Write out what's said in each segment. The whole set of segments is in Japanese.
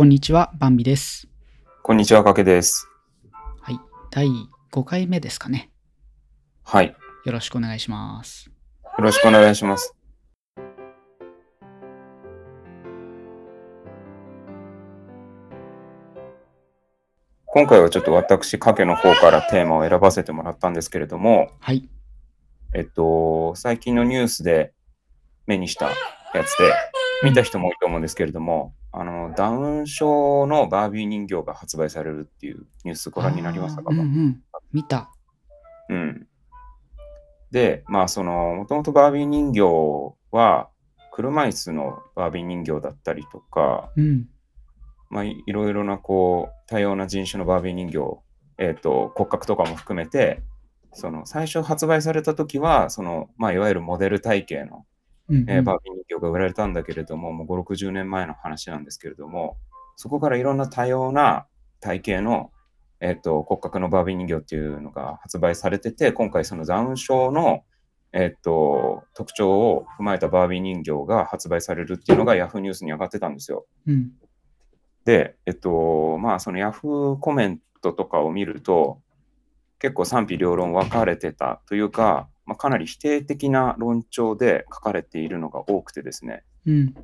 こんにちは、バンビです。こんにちは、かけです。はい。第5回目ですかね。はい。よよろしくお願いします。ろしくお願いします。今回はちょっと私、かけの方からテーマを選ばせてもらったんですけれども、はい。えっと、最近のニュースで目にしたやつで、見た人も多いと思うんですけれども、あの、ダウン症のバービー人形が発売されるっていうニュースご覧になりましたか？うんうん。見た。うん。で、まあ、その、もともとバービー人形は、車椅子のバービー人形だったりとか、うん。まあ、いいろいろな、こう、多様な人種のバービー人形、えっ、と、骨格とかも含めて、その、最初発売された時は、その、まあ、いわゆるモデル体型の、えーバービー人形が売られたんだけれども、もう5、60年前の話なんですけれども、そこからいろんな多様な体型の、えっと骨格のバービー人形っていうのが発売されてて、今回そのダウン症の、えっと特徴を踏まえたバービー人形が発売されるっていうのが Yahoo ニュースに上がってたんですよ。うん。で、えっと、まあその Yahoo コメントとかを見ると、結構賛否両論分かれてたというか、まあ、かなり否定的な論調で書かれているのが多くてですね。うん。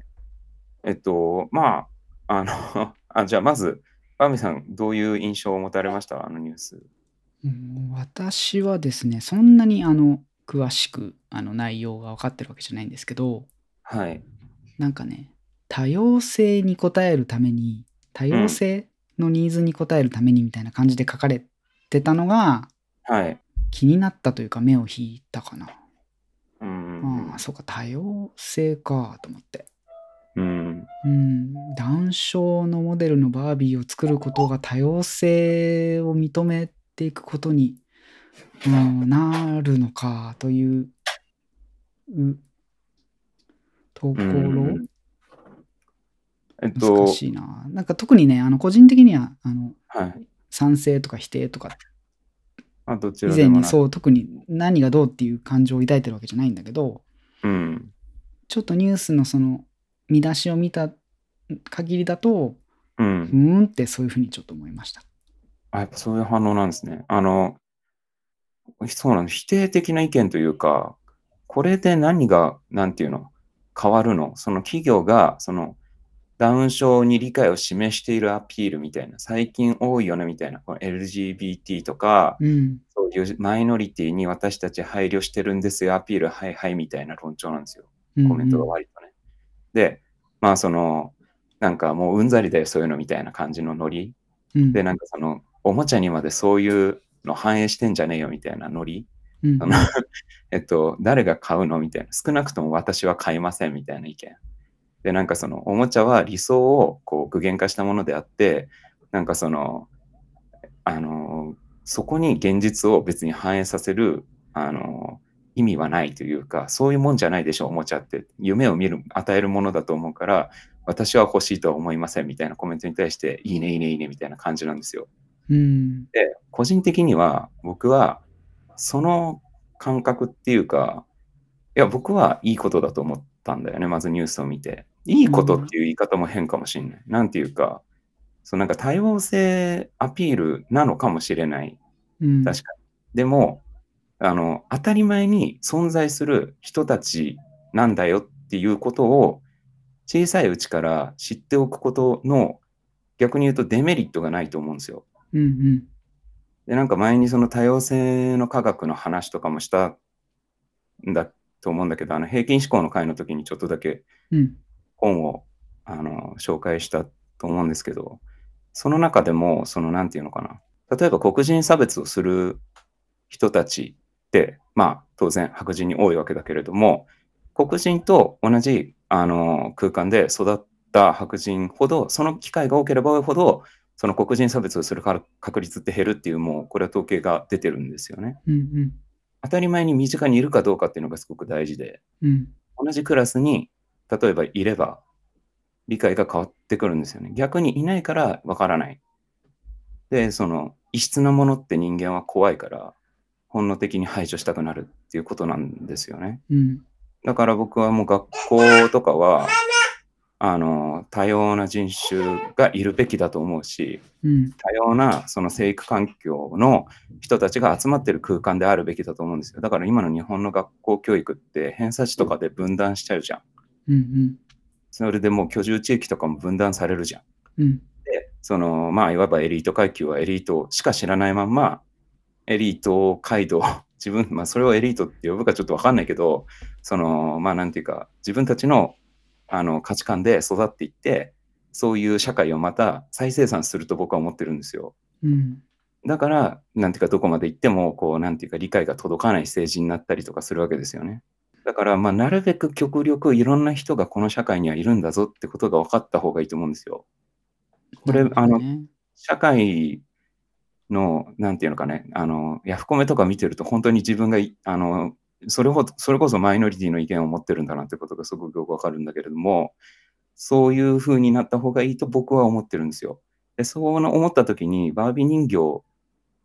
えっと、まあ、あの、あじゃあまず、バーミさん、どういう印象を持たれました？あのニュース。うん私はですね、そんなにあの、詳しくあの内容が分かってるわけじゃないんですけど、はい。なんかね、多様性に応えるために、多様性のニーズに応えるためにみたいな感じで書かれてたのがはい。気になったというか目を引いたかな。うん。ああ、そうか、多様性かと思って。うん。うん、ダウン症のモデルのバービーを作ることが多様性を認めていくことに、うん、なるのかといううところ、うんえっと難、しいな。なんか特にね、あの個人的にはあのはい。賛成とか否定とかあどち以らでもない。前にそう特に何がどうっていう感情を抱いてるわけじゃないんだけどうん。ちょっとニュースのその見出しを見た限りだとう。うんーんってそういうふうにちょっと思いました。あ、やっぱそういう反応なんですね。あの、そうなの。否定的な意見というか、これで何が、なんていうの、変わるの？その企業が、その、ダウン症に理解を示しているアピールみたいな、最近多いよねみたいな、この LGBT とか、うんそういうマイノリティに私たち配慮してるんですよ、アピール、はいはいみたいな論調なんですよ。うんコメントが割とね。で、まあその、なんかもううんざりだよ、そういうのみたいな感じのノリ。うんで、なんかその、おもちゃにまでそういうの反映してんじゃねえよみたいなノリ。うん えっと、誰が買うのみたいな。少なくとも私は買いませんみたいな意見。で、なんかその、おもちゃは理想をこう具現化したものであって、なんかその、あの、そこに現実を別に反映させる、あの、意味はないというか、そういうもんじゃないでしょ、おもちゃって。夢を見る、与えるものだと思うから、私は欲しいとは思いませんみたいなコメントに対して、いいね、いいね、いいねみたいな感じなんですよ。うんで、個人的には、僕は、その感覚っていうか、いや、僕はいいことだと思ったんだよね、まずニュースを見て。いいことっていう言い方も変かもしれない。なんていうか、そうなんか多様性アピールなのかもしれない。うん確かに。でも、あの、当たり前に存在する人たちなんだよっていうことを、小さいうちから知っておくことの、逆に言うとデメリットがないと思うんですよ。うんうんで、なんか前にその多様性の科学の話とかもしたんだと思うんだけど、あの平均思考の会の時にちょっとだけうん本をあの紹介したと思うんですけど、その中でも、そのなんていうのかな。例えば黒人差別をする人たちって、まあ当然白人に多いわけだけれども、黒人と同じあの空間で育った白人ほど、その機会が多ければ多いほど、その黒人差別をするから確率って減るっていう、もうこれは統計が出てるんですよね。うん当たり前に身近にいるかどうかっていうのがすごく大事で、うん同じクラスに例えばいれば理解が変わってくるんですよね。逆にいないからわからない。で、その異質なものって人間は怖いから本能的に排除したくなるっていうことなんですよね。うんだから僕はもう学校とかは、あの多様な人種がいるべきだと思うし、うん。多様なその生育環境の人たちが集まってる空間であるべきだと思うんですよ。だから今の日本の学校教育って偏差値とかで分断しちゃうじゃん。うんうん。それでもう居住地域とかも分断されるじゃん。うん。で、そのまあいわばエリート階級はエリートしか知らないまんま、エリート街道、自分、まあそれをエリートって呼ぶかちょっとわかんないけど、そのまあなんていうか、自分たちのあの価値観で育っていって、そういう社会をまた再生産すると僕は思ってるんですよ。うん。だから、なんていうか、どこまで行っても、こう、なんていうか、理解が届かない政治になったりとかするわけですよね。だから、まあ、なるべく極力いろんな人がこの社会にはいるんだぞってことが分かった方がいいと思うんですよ。これなるほどね社会の、なんていうのかね、あの、ヤフコメとか見てると、本当に自分がい、あの、それほど、それこそマイノリティの意見を持ってるんだなってことがすごくよくわかるんだけれども、そういう風になった方がいいと僕は思ってるんですよ。で、そう思った時に、バービー人形っ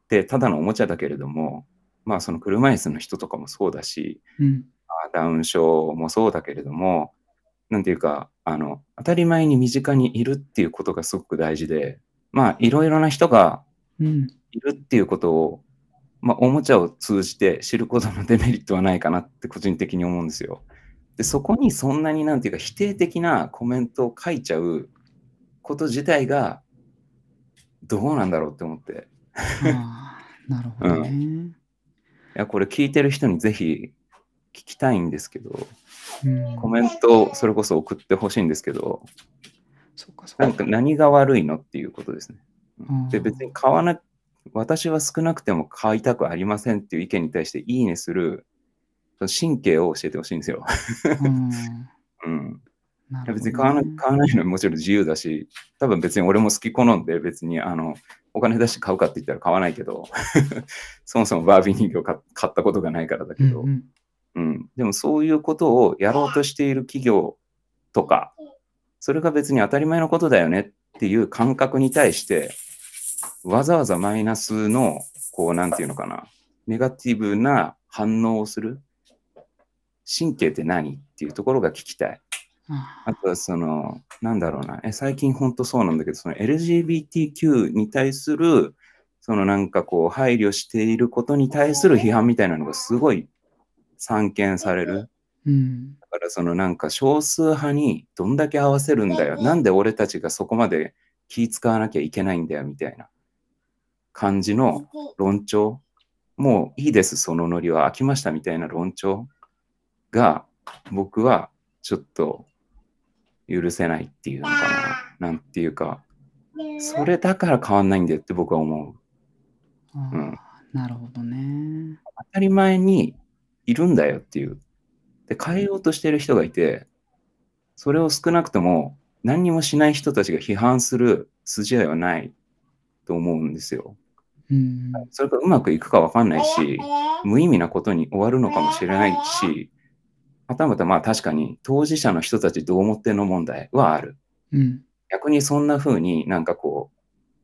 てただのおもちゃだけれども、まあその車椅子の人とかもそうだし、うん。ダウン症もそうだけれども、なんていうか、あの、当たり前に身近にいるっていうことがすごく大事で、まあいろいろな人がうん。いるっていうことを、まあ、おもちゃを通じて知ることのデメリットはないかなって個人的に思うんですよ。で、そこにそんなになんていうか否定的なコメントを書いちゃうこと自体がどうなんだろうって思って。なるほどね。いや、これ聞いてる人にぜひ聞きたいんですけど、うん。コメントをそれこそ送ってほしいんですけど、そうか、そなんうか。か何が悪いのっていうことですね。うんで、別に買わな、私は少なくても買いたくありませんっていう意見に対していいねするその神経を教えてほしいんですよ。うん。うん。別に買わな買わないのはもちろん自由だし、多分別に俺も好き好んで別にあのお金出して買うかって言ったら買わないけど、そもそもバービー人形買買ったことがないからだけど、うんうんうん、でもそういうことをやろうとしている企業とか、それが別に当たり前のことだよねっていう感覚に対して、わざわざマイナスの、こう、なんていうのかな、ネガティブな反応をする神経って何っていうところが聞きたい。ああとはその、なんだろうな、え最近本当そうなんだけど、その LGBTQ に対する、そのなんかこう、配慮していることに対する批判みたいなのがすごい散見される。うん。だからそのなんか少数派にどんだけ合わせるんだよ。なんで俺たちがそこまで気使わなきゃいけないんだよみたいな感じの論調。もういいです、そのノリは飽きましたみたいな論調が僕はちょっと許せないっていうのかな。なんていうか、それだから変わんないんだよって僕は思う。うんなるほどね。当たり前にいるんだよっていう。で、変えようとしてる人がいて、それを少なくとも何にもしない人たちが批判する筋合いはないと思うんですよ。うん。それがうまくいくかわかんないし、無意味なことに終わるのかもしれないし、はたまたまあ確かに当事者の人たちどう思ってんの問題はある。うん。逆にそんな風になんかこう、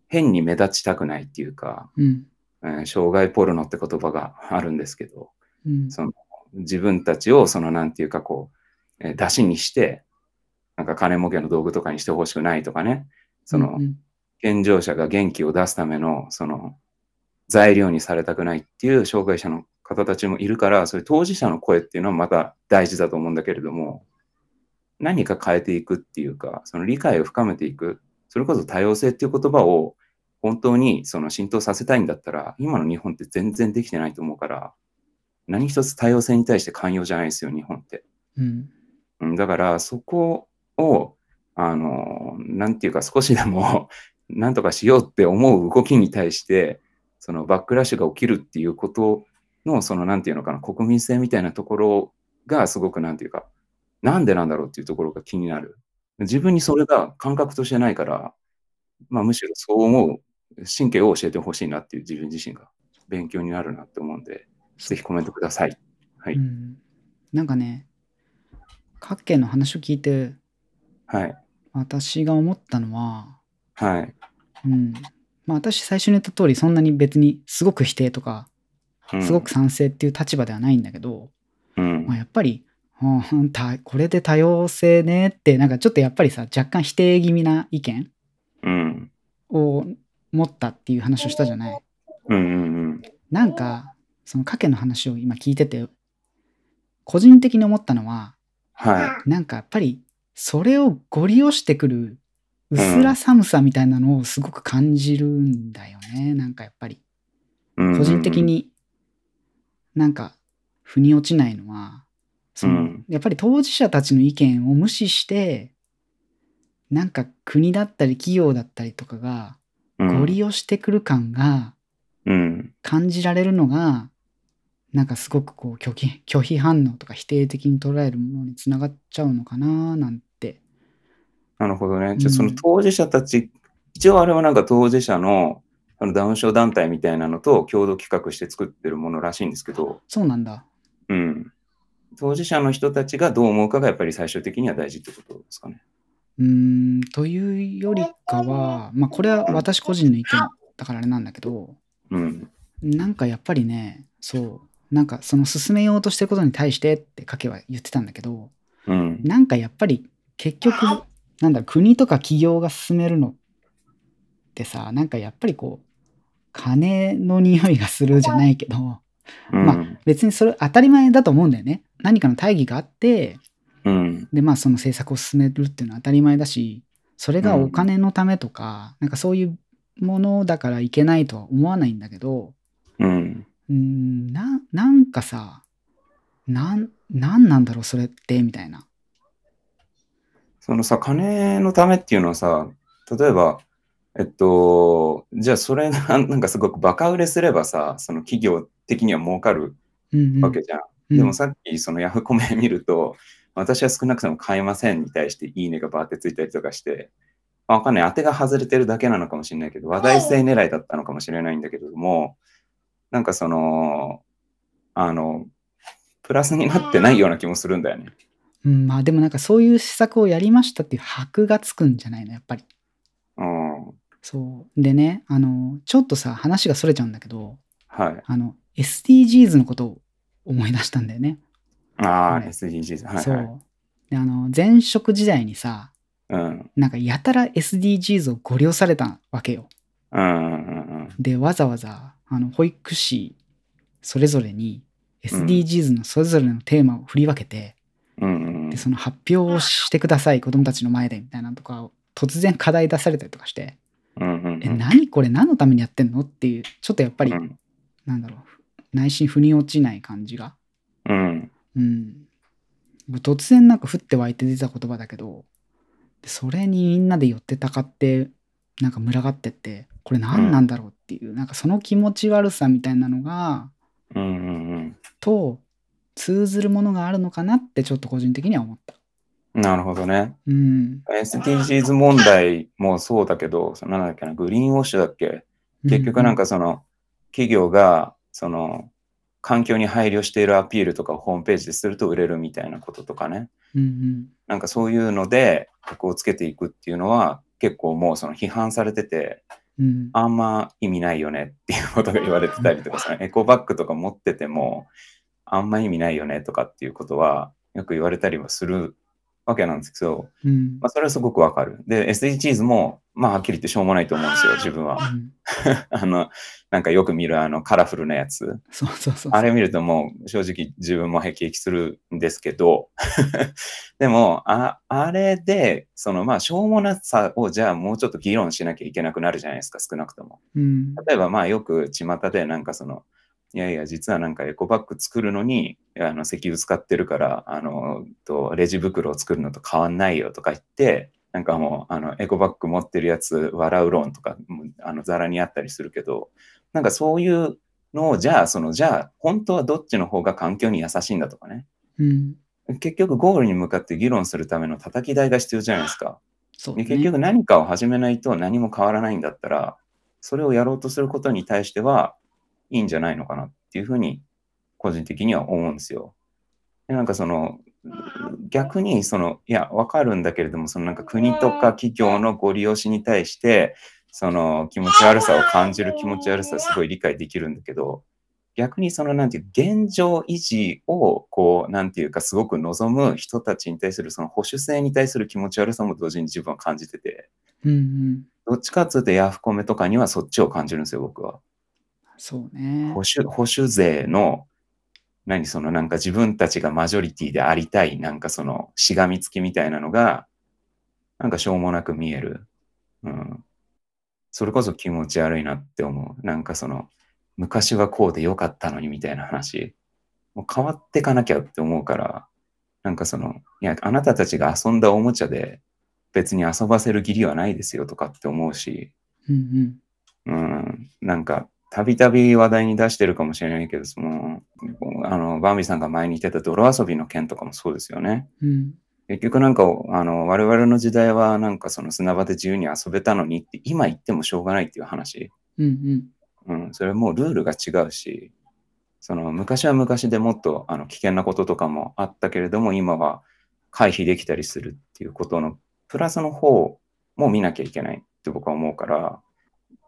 変に目立ちたくないっていうか、うん。えー障害ポルノって言葉があるんですけど、うん。その自分たちをそのなんていうかこう、えー出しにして、なんか金儲けの道具とかにしてほしくないとかね、そのうん健常者が元気を出すためのその材料にされたくないっていう障害者の方たちもいるから、そういう当事者の声っていうのはまた大事だと思うんだけれども、何か変えていくっていうか、その理解を深めていく、それこそ多様性っていう言葉を本当にその浸透させたいんだったら、今の日本って全然できてないと思うから、何一つ多様性に対して寛容じゃないですよ、日本って。うん。うんだから、そこを、あの、なんていうか、少しでも、なんとかしようって思う動きに対して、そのバックラッシュが起きるっていうことの、その、なんていうのかな、国民性みたいなところが、すごく、なんていうか、なんでなんだろうっていうところが気になる。自分にそれが感覚としてないから、まあ、むしろそう思う神経を教えてほしいなっていう自分自身が勉強になるなって思うんで、ぜひコメントください。はい。うん。なんかね、各県の話を聞いて、はい。私が思ったのは、はい。うん。まあ私最初に言った通り、そんなに別にすごく否定とか、うんすごく賛成っていう立場ではないんだけど、うんまあ、やっぱりうん、たこれで多様性ねって、なんかちょっとやっぱりさ、若干否定気味な意見うん。を持ったっていう話をしたじゃない。うんうんなんか、その賭けの話を今聞いてて、個人的に思ったのは、はなんかやっぱり、それをご利用してくる薄ら寒さみたいなのをすごく感じるんだよね。なんかやっぱり。い。うん個人的。になんか腑に落ちないのは、そのうんやっぱり当事者たちの意見を無視して、なんか国だったり企業だったりとかがうんご利用してくる感がうん。感じられるのが、なんかすごくこう拒否拒否反応とか否定的に捉えるものにつながっちゃうのかななんて。なるほどね。じゃあそのうん当事者たち、一応あれはなんか当事者のあのダウン症団体みたいなのと共同企画して作ってるものらしいんですけど、そうなんだ。うん。当事者の人たちがどう思うかがやっぱり最終的には大事ってことですかね。うーん、というよりかは、まあこれは私個人の意見だからあれなんだけど、うん。なんかやっぱりね、そう、なんかその進めようとしてることに対してって賭けは言ってたんだけど、うん。なんかやっぱり結局、なんだろう、国とか企業が進めるのってさ、なんかやっぱりこう、金の匂いがするじゃないけど、うん。ま別にそれ当たり前だと思うんだよね。何かの大義があって、うん。で、まあその政策を進めるっていうのは当たり前だし、それがお金のためとか、なんかそういうものだからいけないとは思わないんだけど、うん。な、なんかさ、なん、なんなんだろう、それって、みたいな。そのさ、金のためっていうのはさ、例えば、えっと、じゃあそれ がなんかすごくバカ売れすればさ、その企業的には儲かるうん、うん。わけじゃん。うんでもさっきそのヤフコメ見ると、私は少なくとも買えませんに対していいねがバーってついたりとかして、まあわかんない。当てが外れてるだけなのかもしれないけど、話題性狙いだったのかもしれないんだけれども、なんかその、あの、プラスになってないような気もするんだよね。うん、まあでもなんかそういう施策をやりましたっていう箔がつくんじゃないの、やっぱり。うん。そう。でね、あの、ちょっとさ、話がそれちゃうんだけど、はい。あの、SDGs のことを思い出したんだよね。ああ、ね SDGs。はいそ。はいうで、あの、前職時代にさ、うん。なんかやたら SDGs をご利用されたわけよ。うんうんうんで、わざわざ、あの、保育士それぞれに SDGs のそれぞれのテーマを振り分けて、うん。で、その発表をしてください、子供たちの前で、みたいなのとかを突然課題出されたりとかして、うんうんえ、何これ何のためにやってんのっていう、ちょっとやっぱり、うんなんだろう、内心腑に落ちない感じが。うんうん。突然なんか降って湧いて出た言葉だけど、でそれにみんなで寄ってたかって、なんか群がってって、これ何なんだろうっていう、なんかその気持ち悪さみたいなのが、うんうんと通ずるものがあるのかなってちょっと個人的には思った。うん。なるほどね。うん。SDGs 問題もそうだけど、そのなんだっけな、グリーンウォッシュだっけ？結局なんかその、企業が、その、環境に配慮しているアピールとかをホームページですると売れるみたいなこととかね。うんうんなんかそういうので、格好をつけていくっていうのは、結構もうその批判されてて、うん。あんま意味ないよねっていうことが言われてたりとか、そのエコバッグとか持ってても、あんま意味ないよねとかっていうことは、よく言われたりはするわけなんですけど、うんまあ、それはすごくわかる。で、SDGs も、まあ、はっきり言ってしょうもないと思うんですよ、自分は。うん あの、なんかよく見るあのカラフルなやつ。そうそうそう。あれ見るともう正直自分も辟易するんですけど、でも、ああれで、そのまあ、しょうもなさをじゃあもうちょっと議論しなきゃいけなくなるじゃないですか、少なくとも。うん例えばまあよく巷でなんかその、いやいや、実はなんかエコバッグ作るのに、あの石油使ってるから、あの、とレジ袋を作るのと変わんないよとか言って、なんかもう、あの、エコバッグ持ってるやつ笑う論とか、あの、ざらにあったりするけど、なんかそういうのを、じゃあ、その、じゃあ、本当はどっちの方が環境に優しいんだとかね。うん結局、ゴールに向かって議論するための叩き台が必要じゃないですか。そうだねで結局何かを始めないと何も変わらないんだったら、それをやろうとすることに対してはいいんじゃないのかなっていうふうに個人的には思うんですよ。でなんかその逆にそのいやわかるんだけれどもそのなんか国とか企業のご利用しに対してその気持ち悪さを感じる気持ち悪さはすごい理解できるんだけど逆にその、なんていう、現状維持を、こう、なんていうか、すごく望む人たちに対する、その保守性に対する気持ち悪さも同時に自分は感じてて、うんうん。どっちかっつうとヤフコメとかにはそっちを感じるんですよ、僕は。そうね保。守、保守勢の、何そのなんか自分たちがマジョリティでありたい、なんかそのしがみつきみたいなのが、なんかしょうもなく見える。うん。それこそ気持ち悪いなって思う。なんかその、昔はこうでよかったのにみたいな話。もう変わってかなきゃって思うから、なんかその、いや、あなたたちが遊んだおもちゃで別に遊ばせる義理はないですよとかって思うし、うんうん。うん、なんか、たびたび話題に出してるかもしれないけど、その、あの、バービーさんが前に言ってた泥遊びの件とかもそうですよね。うん結局なんか、あの、我々の時代はなんかその砂場で自由に遊べたのにって、今言ってもしょうがないっていう話。うんうん。うん、それはもうルールが違うし、その昔は昔でもっとあの危険なこととかもあったけれども、今は回避できたりするっていうことのプラスの方も見なきゃいけないって僕は思うから、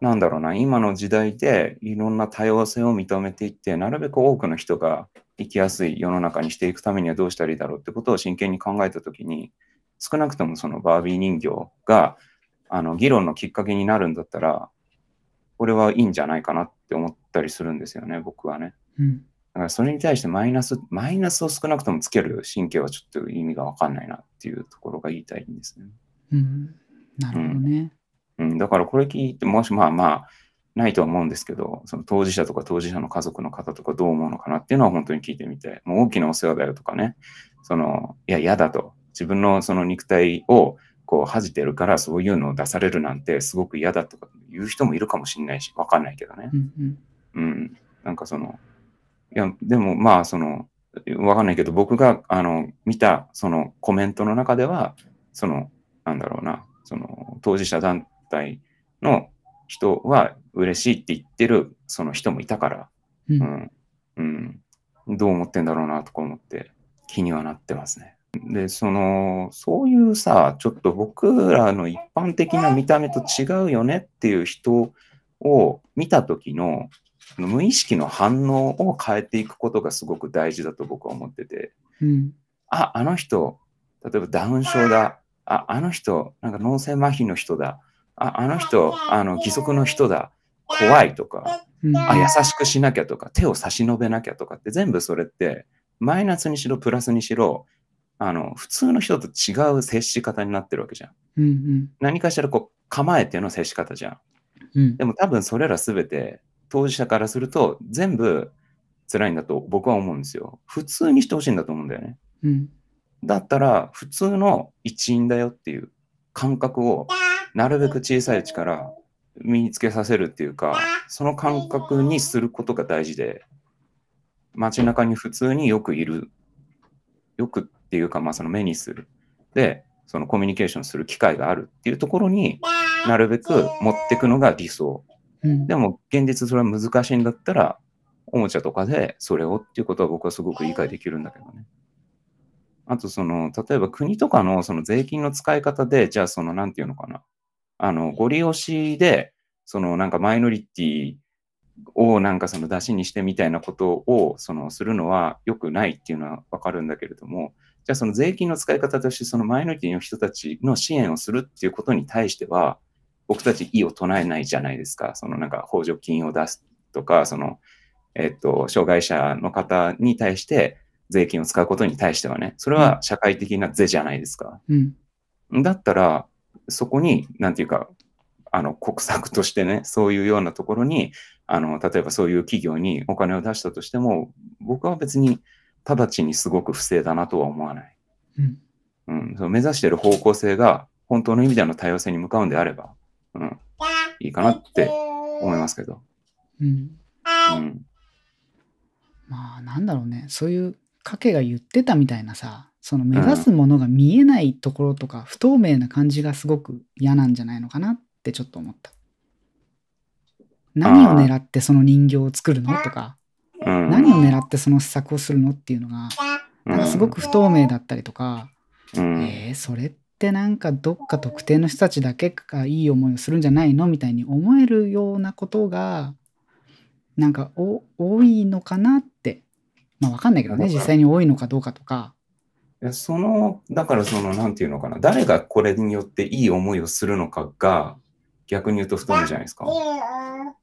なんだろうな、今の時代でいろんな多様性を認めていって、なるべく多くの人が生きやすい世の中にしていくためにはどうしたらいいだろうってことを真剣に考えたときに、少なくともそのバービー人形があの議論のきっかけになるんだったら、これはいいんじゃないかなって思ったりするんですよね、僕はね。うんだからそれに対してマイナス、マイナスを少なくともつける神経はちょっと意味がわかんないなっていうところが言いたいんですね。うん。なるほどね。うん、だからこれ聞いて、もしまあまあ、ないとは思うんですけど、その当事者とか当事者の家族の方とかどう思うのかなっていうのは本当に聞いてみて、もう大きなお世話だよとかね、その、いや、嫌だと。自分のその肉体をこう恥じてるからそういうのを出されるなんてすごく嫌だとか言う人もいるかもしれないし、わかんないけどねう。んうん。うん。なんかその、いや、でもまあ、その、わかんないけど、僕が、あの、見た、そのコメントの中では、その、なんだろうな、その、当事者団体の人は嬉しいって言ってる、その人もいたから、ううんん。うん。どう思ってんだろうな、とか思って、気にはなってますね。で、その、そういうさ、ちょっと僕らの一般的な見た目と違うよねっていう人を見た時の無意識の反応を変えていくことがすごく大事だと僕は思ってて、うんあ、あの人、例えばダウン症だ。あ、あの人、なんか脳性麻痺の人だ。あ、あの人、あの、義足の人だ。怖いとか、うん。あ、優しくしなきゃとか、手を差し伸べなきゃとかって全部それって、マイナスにしろ、プラスにしろ、あの、普通の人と違う接し方になってるわけじゃん。うんうん。何かしらこう、構えての接し方じゃん。うんでも多分それらすべて当事者からすると全部辛いんだと僕は思うんですよ。普通にしてほしいんだと思うんだよね。うん。だったら普通の一員だよっていう感覚をなるべく小さいうちから身につけさせるっていうか、その感覚にすることが大事で、街中に普通によくいる。よくっていうか、まあその目にする。で、そのコミュニケーションする機会があるっていうところになるべく持っていくのが理想。うん。でも現実それは難しいんだったら、おもちゃとかでそれをっていうことは僕はすごく理解できるんだけどね。あとその、例えば国とかのその税金の使い方で、じゃあその、なんていうのかな。あの、ご利用しで、そのなんかマイノリティをなんかその出しにしてみたいなことをそのするのは良くないっていうのはわかるんだけれども、じゃあその税金の使い方としてそのマイノリティの人たちの支援をするっていうことに対しては、僕たち異を唱えないじゃないですか。そのなんか補助金を出すとか、その、えっと、障害者の方に対して税金を使うことに対してはね、それは社会的な税じゃないですか。うん。だったら、そこに、なんていうか、あの、国策としてね、そういうようなところに、あの、例えばそういう企業にお金を出したとしても、僕は別に直ちにすごく不正だなとは思わない。うん。うん、その目指している方向性が本当の意味での多様性に向かうんであれば、うん、いいかなって思いますけど。うん。うん、まあなんだろうね。そういう賭けが言ってたみたいなさ、その目指すものが見えないところとか、不透明な感じがすごく嫌なんじゃないのかなってちょっと思った。何を狙ってその人形を作るのとか、うん、何を狙ってその施策をするのっていうのが、うなんかすごく不透明だったりとか、うん、えー、それってなんかどっか特定の人たちだけがいい思いをするんじゃないのみたいに思えるようなことが、なんかお多いのかなって。まあわかんないけどね、実際に多いのかどうかとか。いやその、だからその、なんていうのかな、誰がこれによっていい思いをするのかが、逆に言うと太いんじゃないですか。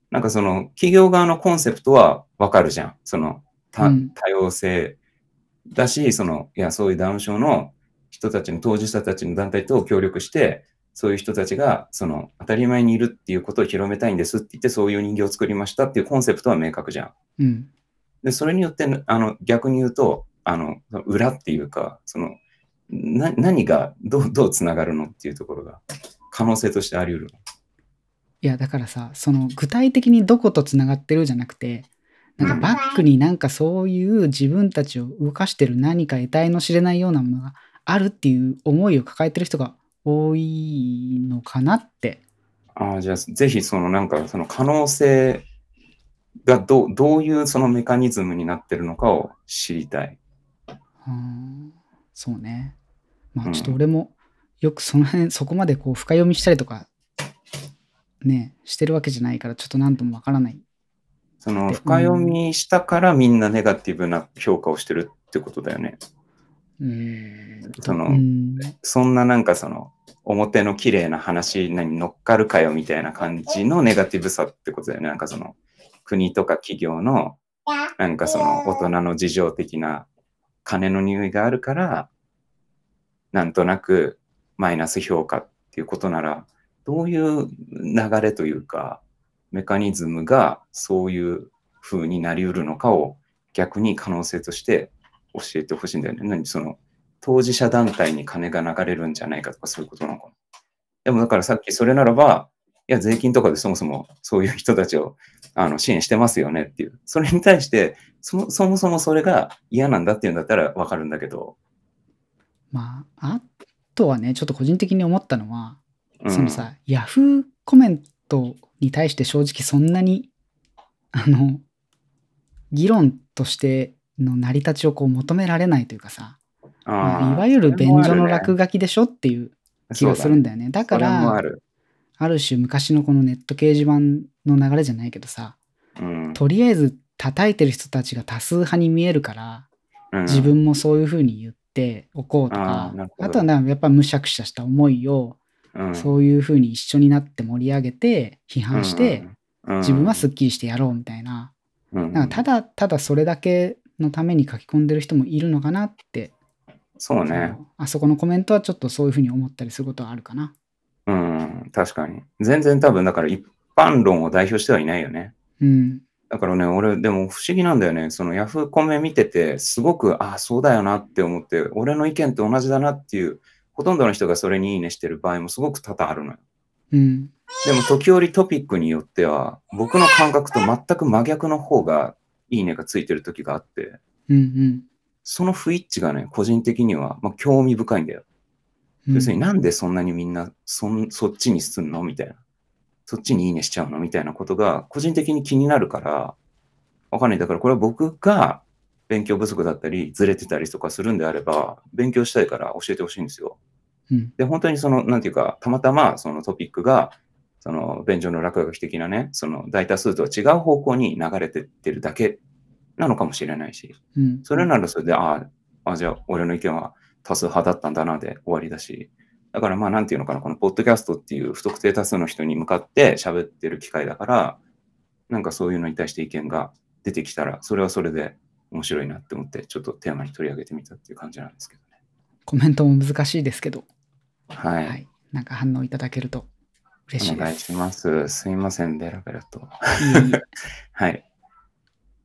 なんかその、企業側のコンセプトはわかるじゃん。その、多様性だし、その、いや、そういうダウン症の人たちの当事者たちの団体と協力して、そういう人たちが、その、当たり前にいるっていうことを広めたいんですって言って、そういう人形を作りましたっていうコンセプトは明確じゃん。うん。で、それによって、あの、逆に言うと、あの、裏っていうか、その、な何がどう、どうつながるのっていうところが、可能性としてあり得る。いや、だからさ、その具体的にどことつながってるじゃなくて、なんかバックになんかそういう自分たちを動かしてる何か得体の知れないようなものがあるっていう思いを抱えてる人が多いのかなって。ああ、じゃあ、ぜひ、その、なんか、その可能性がどう、どういうそのメカニズムになってるのかを知りたい。うんそうね。まうんあちょっと俺もよくその辺、そこまでこう深読みしたりとか、ね、してるわけじゃないからちょっと何ともわからない。その、で深読みしたからみんなネガティブな評価をしてるってことだよね。うん。そのうんそんななんかその、表の綺麗な話に乗っかるかよみたいな感じのネガティブさってことだよね。なんかその、国とか企業の、なんかその、大人の事情的な金の匂いがあるから、なんとなくマイナス評価っていうことなら、どういう流れというか、メカニズムがそういう風になりうるのかを逆に可能性として教えてほしいんだよね。何？その、当事者団体に金が流れるんじゃないかとかそういうことなのかな。でもだからさっきそれならば、や、税金とかでそもそもそういう人たちをあの支援してますよねっていう。それに対してそも、そもそもそれが嫌なんだっていうんだったらわかるんだけど、まあ、あとはね、ちょっと個人的に思ったのは、うん、そのさ、ヤフーコメントに対して正直そんなに、あの、議論としての成り立ちをこう求められないというかさ、あーいわゆる便所の落書きでしょっていう気がするんだよね。だから、る。ある種昔のこのネット掲示板の流れじゃないけどさ、うん。とりあえず叩いてる人たちが多数派に見えるから、うん。自分もそういうふうに言っておこうとかあとはやっぱむしゃくしゃした思いを、うん。そういうふうに一緒になって盛り上げて、批判して、、うん自分はスッキリしてやろうみたいな。うんなんかただただそれだけのために書き込んでる人もいるのかなって、そうね。あそこのコメントはちょっとそういうふうに思ったりすることはあるかな。うん、確かに。全然多分、だから一般論を代表してはいないよね。うん。だからね、俺、でも不思議なんだよね。そのヤフーコメ見てて、すごく、ああ、そうだよなって思って、俺の意見と同じだなっていう、ほとんどの人がそれにいいねしてる場合もすごく多々あるのよ。うん。でも時折トピックによっては、僕の感覚と全く真逆の方がいいねがついてる時があって、うんうんその不一致がね、個人的には、まあ、興味深いんだよ。うん。要するになんでそんなにみんなそんそっちにすんの？みたいな。そっちにいいねしちゃうの？みたいなことが個人的に気になるから、わかんない。だからこれは僕が勉強不足だったり、ずれてたりとかするんであれば、勉強したいから教えてほしいんですよ。うんで、本当にその、なんていうか、たまたまそのトピックが、その、便所の落書き的なね、その大多数とは違う方向に流れてってるだけなのかもしれないし、うん。それならそれで、ああ、あじゃあ俺の意見は多数派だったんだなで終わりだし、だからまあなんていうのかな、このポッドキャストっていう不特定多数の人に向かって喋ってる機会だから、なんかそういうのに対して意見が出てきたら、それはそれで面白いなって思って、ちょっとテーマに取り上げてみたっていう感じなんですけどね。コメントも難しいですけど、はい。はい。なんか反応いただけると嬉しいです。お願いします。すいません、ベラベラと。いえいえ はい。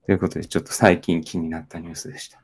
ということで、ちょっと最近気になったニュースでした。